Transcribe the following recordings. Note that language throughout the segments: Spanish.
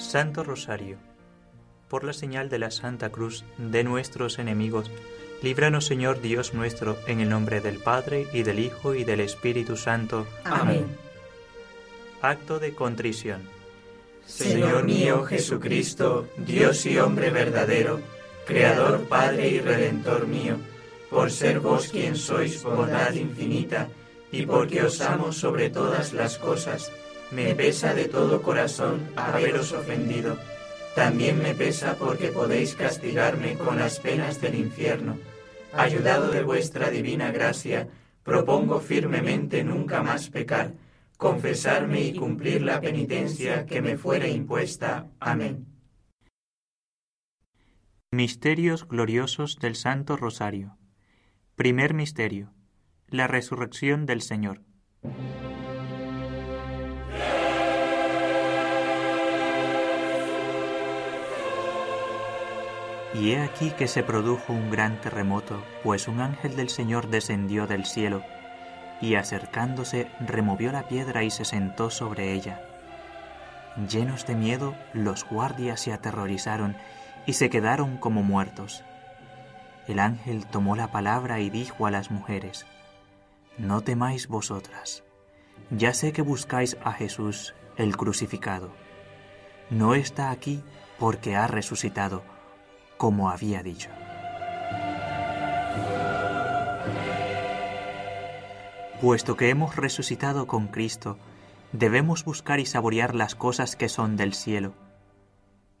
Santo Rosario, por la señal de la Santa Cruz de nuestros enemigos, líbranos Señor Dios nuestro, en el nombre del Padre y del Hijo y del Espíritu Santo. Amén. Acto de contrición. Señor mío Jesucristo, Dios y hombre verdadero, Creador, Padre y Redentor mío, por ser vos quien sois bondad infinita, y porque os amo sobre todas las cosas, me pesa de todo corazón haberos ofendido. También me pesa porque podéis castigarme con las penas del infierno. Ayudado de vuestra divina gracia, propongo firmemente nunca más pecar, confesarme y cumplir la penitencia que me fuera impuesta. Amén. Misterios gloriosos del Santo Rosario. Primer misterio. La resurrección del Señor. Y he aquí que se produjo un gran terremoto, pues un ángel del Señor descendió del cielo, y acercándose removió la piedra y se sentó sobre ella. Llenos de miedo, los guardias se aterrorizaron y se quedaron como muertos. El ángel tomó la palabra y dijo a las mujeres, No temáis vosotras, ya sé que buscáis a Jesús, el crucificado. No está aquí porque ha resucitado como había dicho. Puesto que hemos resucitado con Cristo, debemos buscar y saborear las cosas que son del cielo.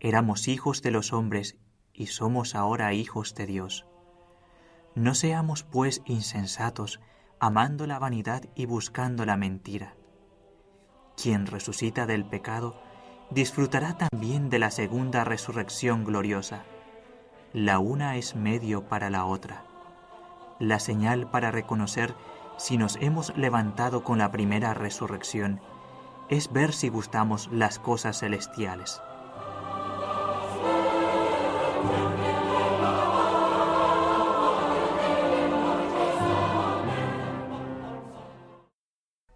Éramos hijos de los hombres y somos ahora hijos de Dios. No seamos pues insensatos, amando la vanidad y buscando la mentira. Quien resucita del pecado, disfrutará también de la segunda resurrección gloriosa. La una es medio para la otra. La señal para reconocer si nos hemos levantado con la primera resurrección es ver si gustamos las cosas celestiales.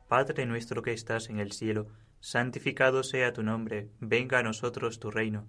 Padre nuestro que estás en el cielo, santificado sea tu nombre, venga a nosotros tu reino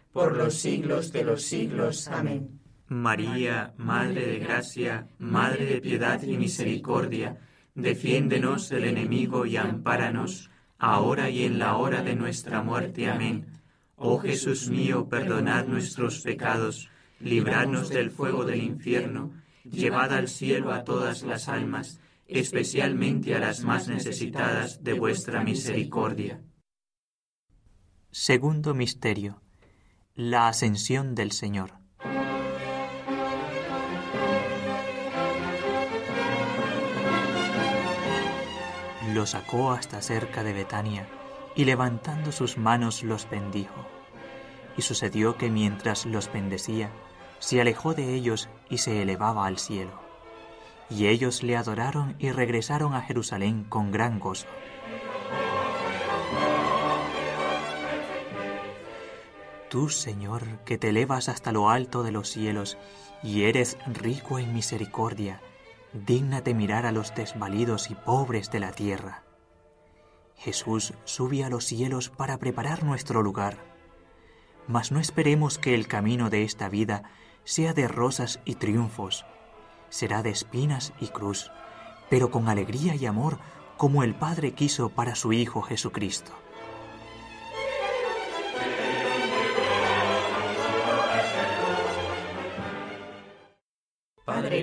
por los siglos de los siglos. Amén. María, Madre de Gracia, Madre de Piedad y Misericordia, defiéndenos del enemigo y ampáranos, ahora y en la hora de nuestra muerte. Amén. Oh Jesús mío, perdonad nuestros pecados, libradnos del fuego del infierno, llevad al cielo a todas las almas, especialmente a las más necesitadas de vuestra misericordia. Segundo Misterio la ascensión del Señor. Lo sacó hasta cerca de Betania y levantando sus manos los bendijo. Y sucedió que mientras los bendecía, se alejó de ellos y se elevaba al cielo. Y ellos le adoraron y regresaron a Jerusalén con gran gozo. Tú, Señor, que te elevas hasta lo alto de los cielos y eres rico en misericordia, dígnate mirar a los desvalidos y pobres de la tierra. Jesús sube a los cielos para preparar nuestro lugar. Mas no esperemos que el camino de esta vida sea de rosas y triunfos, será de espinas y cruz, pero con alegría y amor como el Padre quiso para su Hijo Jesucristo.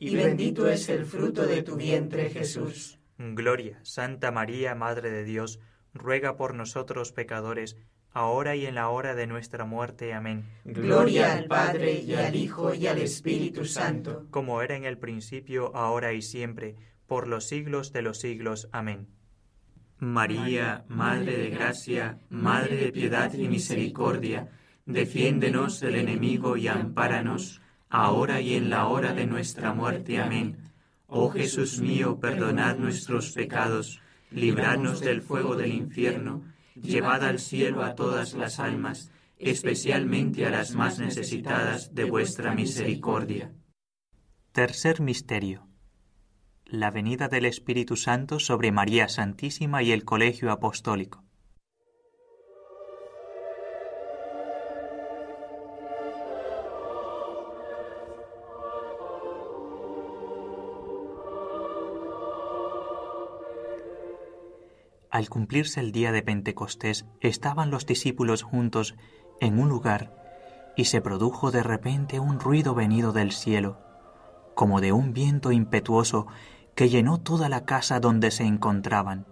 y bendito es el fruto de tu vientre, Jesús. Gloria, Santa María, Madre de Dios, ruega por nosotros pecadores, ahora y en la hora de nuestra muerte. Amén. Gloria al Padre, y al Hijo, y al Espíritu Santo. Como era en el principio, ahora y siempre, por los siglos de los siglos. Amén. María, Madre de Gracia, Madre de Piedad y Misericordia, defiéndenos del enemigo y ampáranos, ahora y en la hora de nuestra muerte. Amén. Oh Jesús mío, perdonad nuestros pecados, libradnos del fuego del infierno, llevad al cielo a todas las almas, especialmente a las más necesitadas de vuestra misericordia. Tercer Misterio la venida del Espíritu Santo sobre María Santísima y el Colegio Apostólico. Al cumplirse el día de Pentecostés, estaban los discípulos juntos en un lugar y se produjo de repente un ruido venido del cielo, como de un viento impetuoso que llenó toda la casa donde se encontraban.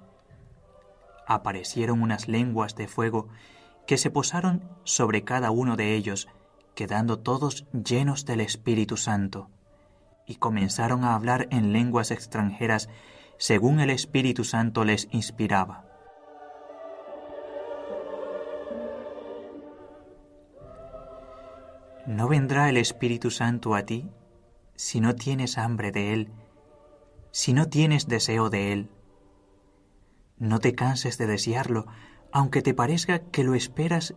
Aparecieron unas lenguas de fuego que se posaron sobre cada uno de ellos, quedando todos llenos del Espíritu Santo, y comenzaron a hablar en lenguas extranjeras según el Espíritu Santo les inspiraba. ¿No vendrá el Espíritu Santo a ti si no tienes hambre de Él si no tienes deseo de Él. No te canses de desearlo, aunque te parezca que lo esperas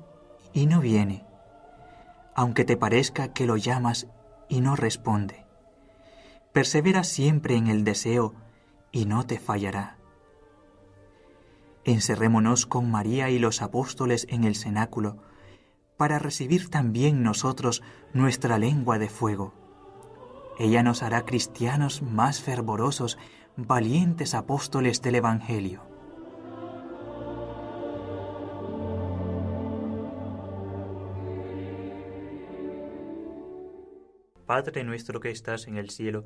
y no viene, aunque te parezca que lo llamas y no responde. Persevera siempre en el deseo y no te fallará. Encerrémonos con María y los apóstoles en el cenáculo para recibir también nosotros nuestra lengua de fuego ella nos hará cristianos más fervorosos, valientes apóstoles del Evangelio. Padre nuestro que estás en el cielo,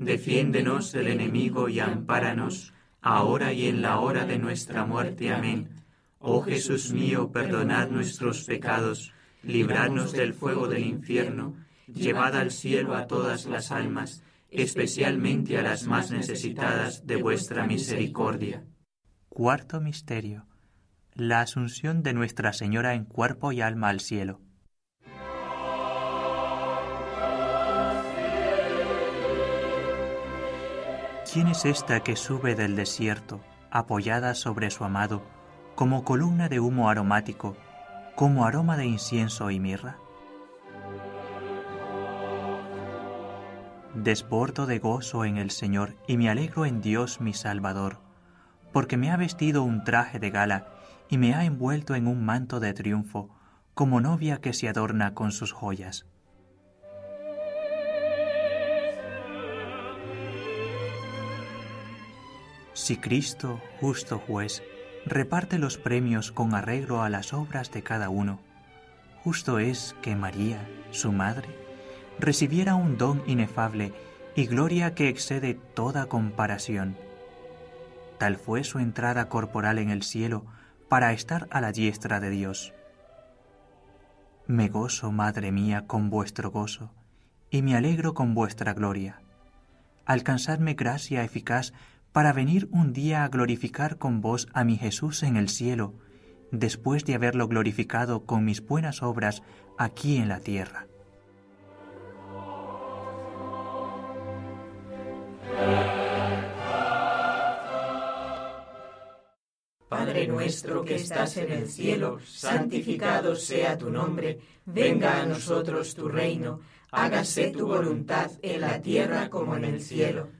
defiéndenos del enemigo y ampáranos, ahora y en la hora de nuestra muerte. Amén. Oh Jesús mío, perdonad nuestros pecados, libradnos del fuego del infierno, llevad al cielo a todas las almas, especialmente a las más necesitadas de vuestra misericordia. Cuarto Misterio. La Asunción de Nuestra Señora en cuerpo y alma al cielo. ¿Quién es esta que sube del desierto, apoyada sobre su amado, como columna de humo aromático, como aroma de incienso y mirra? Desbordo de gozo en el Señor y me alegro en Dios mi Salvador, porque me ha vestido un traje de gala y me ha envuelto en un manto de triunfo, como novia que se adorna con sus joyas. Si Cristo, justo juez, reparte los premios con arreglo a las obras de cada uno, justo es que María, su madre, recibiera un don inefable y gloria que excede toda comparación. Tal fue su entrada corporal en el cielo para estar a la diestra de Dios. Me gozo, Madre mía, con vuestro gozo, y me alegro con vuestra gloria. Alcanzadme gracia eficaz para venir un día a glorificar con vos a mi Jesús en el cielo, después de haberlo glorificado con mis buenas obras aquí en la tierra. Padre nuestro que estás en el cielo, santificado sea tu nombre, venga a nosotros tu reino, hágase tu voluntad en la tierra como en el cielo.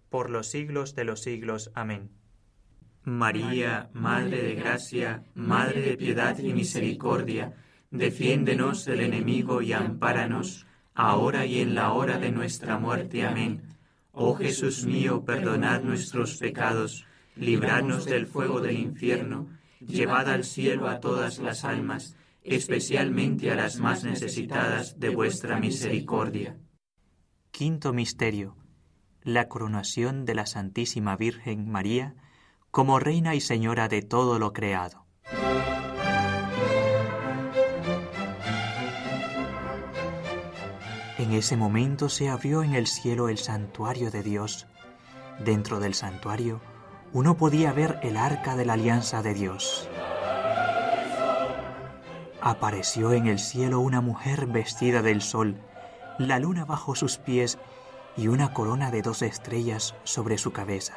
por los siglos de los siglos. Amén. María, Madre de Gracia, Madre de Piedad y Misericordia, defiéndenos del enemigo y ampáranos, ahora y en la hora de nuestra muerte. Amén. Oh Jesús mío, perdonad nuestros pecados, libradnos del fuego del infierno, llevad al cielo a todas las almas, especialmente a las más necesitadas de vuestra misericordia. Quinto Misterio. La coronación de la Santísima Virgen María como Reina y Señora de todo lo creado. En ese momento se abrió en el cielo el santuario de Dios. Dentro del santuario uno podía ver el arca de la alianza de Dios. Apareció en el cielo una mujer vestida del sol, la luna bajo sus pies y una corona de dos estrellas sobre su cabeza.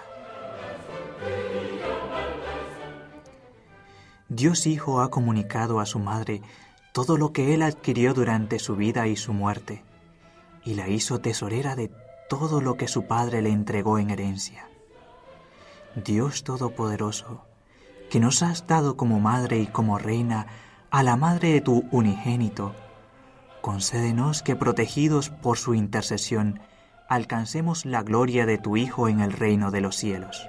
Dios Hijo ha comunicado a su madre todo lo que él adquirió durante su vida y su muerte y la hizo tesorera de todo lo que su Padre le entregó en herencia. Dios Todopoderoso, que nos has dado como madre y como reina a la madre de tu unigénito, concédenos que protegidos por su intercesión alcancemos la gloria de tu Hijo en el reino de los cielos.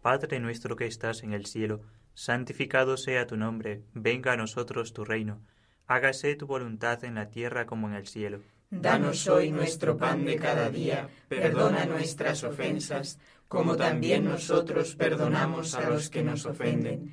Padre nuestro que estás en el cielo, santificado sea tu nombre, venga a nosotros tu reino, hágase tu voluntad en la tierra como en el cielo. Danos hoy nuestro pan de cada día, perdona nuestras ofensas, como también nosotros perdonamos a los que nos ofenden.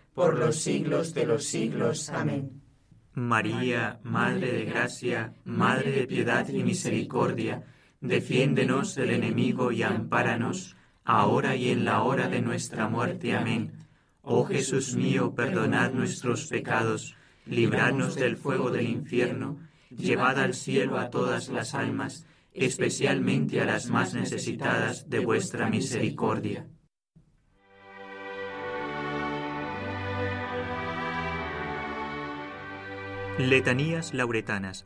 por los siglos de los siglos. Amén. María, Madre de Gracia, Madre de Piedad y Misericordia, Defiéndenos del enemigo y ampáranos, ahora y en la hora de nuestra muerte. Amén. Oh Jesús mío, perdonad nuestros pecados, libradnos del fuego del infierno, llevad al cielo a todas las almas, especialmente a las más necesitadas de vuestra misericordia. Letanías lauretanas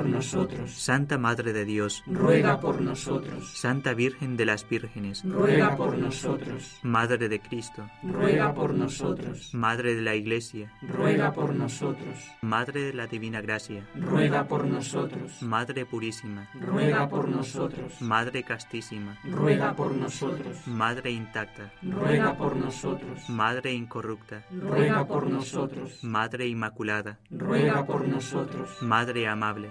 nosotros. Santa Madre de Dios, ruega por nosotros. Santa Virgen de las Vírgenes, ruega por nosotros. Madre de Cristo, ruega por nosotros. Madre de la Iglesia, ruega por nosotros. Madre de la Divina Gracia, ruega por nosotros. Madre Purísima, ruega por nosotros. Madre Castísima, ruega por nosotros. Madre Intacta, ruega por nosotros. Madre Incorrupta, ruega por nosotros. Madre Inmaculada, ruega por nosotros. Madre Amable,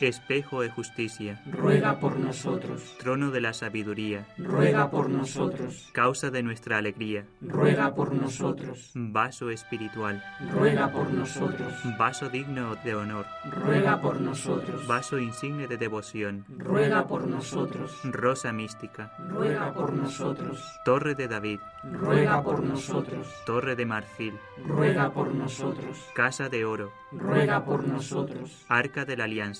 Espejo de justicia, ruega por nosotros. Trono de la sabiduría, ruega por nosotros. Causa de nuestra alegría, ruega por nosotros. Vaso espiritual, ruega por nosotros. Vaso digno de honor, ruega por nosotros. Vaso insigne de devoción, ruega por nosotros. Rosa mística, ruega por nosotros. Torre de David, ruega por nosotros. Torre de marfil, ruega por nosotros. Casa de oro, ruega por nosotros. Arca de la Alianza,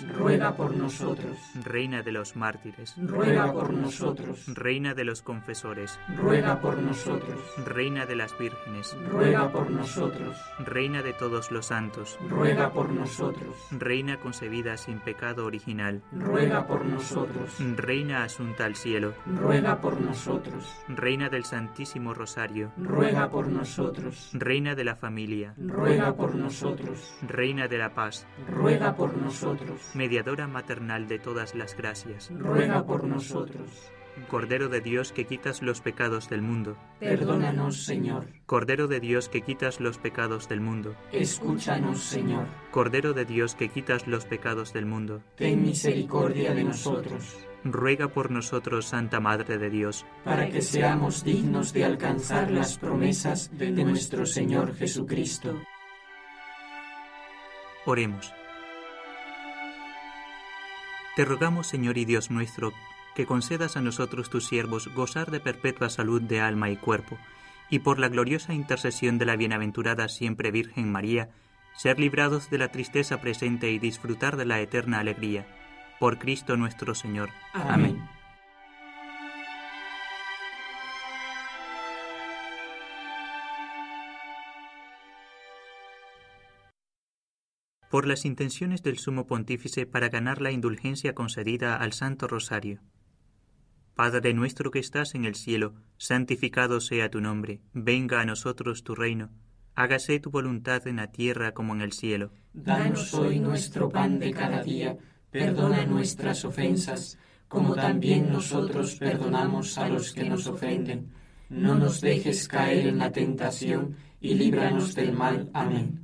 ruega por nosotros. Reina de los mártires, ruega por nosotros. Reina de los confesores, ruega por nosotros. Reina de las vírgenes, ruega por nosotros. Reina de todos los santos, ruega por nosotros. Reina concebida sin pecado original, ruega por nosotros. Reina asunta al cielo, ruega por nosotros. Reina del Santísimo Rosario, ruega por nosotros. Reina de la familia, ruega por nosotros. Reina de la paz, ruega por nosotros. Mediadora maternal de todas las gracias, ruega por nosotros. Cordero de Dios que quitas los pecados del mundo. Perdónanos, Señor. Cordero de Dios que quitas los pecados del mundo. Escúchanos, Señor. Cordero de Dios que quitas los pecados del mundo. Ten misericordia de nosotros. Ruega por nosotros, Santa Madre de Dios, para que seamos dignos de alcanzar las promesas de nuestro Señor Jesucristo. Oremos. Te rogamos, Señor y Dios nuestro, que concedas a nosotros tus siervos gozar de perpetua salud de alma y cuerpo, y por la gloriosa intercesión de la bienaventurada siempre Virgen María, ser librados de la tristeza presente y disfrutar de la eterna alegría. Por Cristo nuestro Señor. Amén. Por las intenciones del Sumo Pontífice para ganar la indulgencia concedida al Santo Rosario. Padre nuestro que estás en el cielo, santificado sea tu nombre, venga a nosotros tu reino, hágase tu voluntad en la tierra como en el cielo. Danos hoy nuestro pan de cada día, perdona nuestras ofensas, como también nosotros perdonamos a los que nos ofenden. No nos dejes caer en la tentación y líbranos del mal. Amén.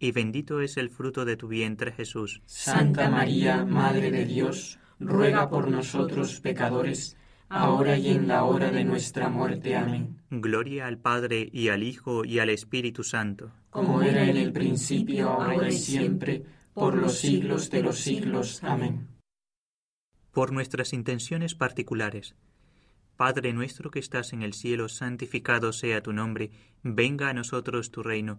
y bendito es el fruto de tu vientre Jesús. Santa María, Madre de Dios, ruega por nosotros pecadores, ahora y en la hora de nuestra muerte. Amén. Gloria al Padre y al Hijo y al Espíritu Santo. Como era en el principio, ahora y siempre, por los siglos de los siglos. Amén. Por nuestras intenciones particulares. Padre nuestro que estás en el cielo, santificado sea tu nombre, venga a nosotros tu reino,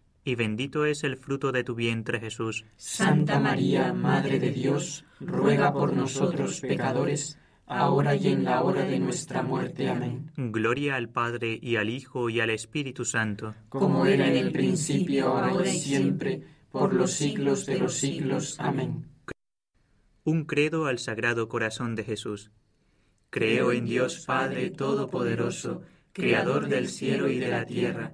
y bendito es el fruto de tu vientre Jesús. Santa María, Madre de Dios, ruega por nosotros pecadores, ahora y en la hora de nuestra muerte. Amén. Gloria al Padre y al Hijo y al Espíritu Santo. Como era en el principio, ahora y siempre, por los siglos de los siglos. Amén. Un credo al Sagrado Corazón de Jesús. Creo en Dios Padre Todopoderoso, Creador del cielo y de la tierra.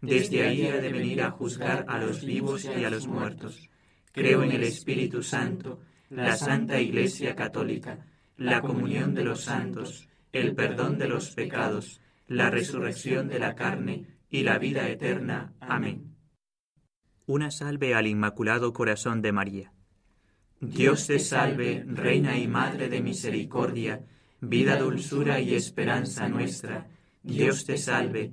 Desde ahí ha de venir a juzgar a los vivos y a los muertos. Creo en el Espíritu Santo, la Santa Iglesia Católica, la comunión de los santos, el perdón de los pecados, la resurrección de la carne y la vida eterna. Amén. Una salve al Inmaculado Corazón de María. Dios te salve, Reina y Madre de Misericordia, vida, dulzura y esperanza nuestra. Dios te salve.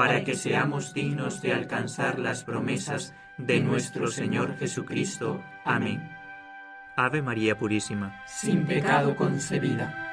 para que seamos dignos de alcanzar las promesas de nuestro Señor Jesucristo. Amén. Ave María Purísima, sin pecado concebida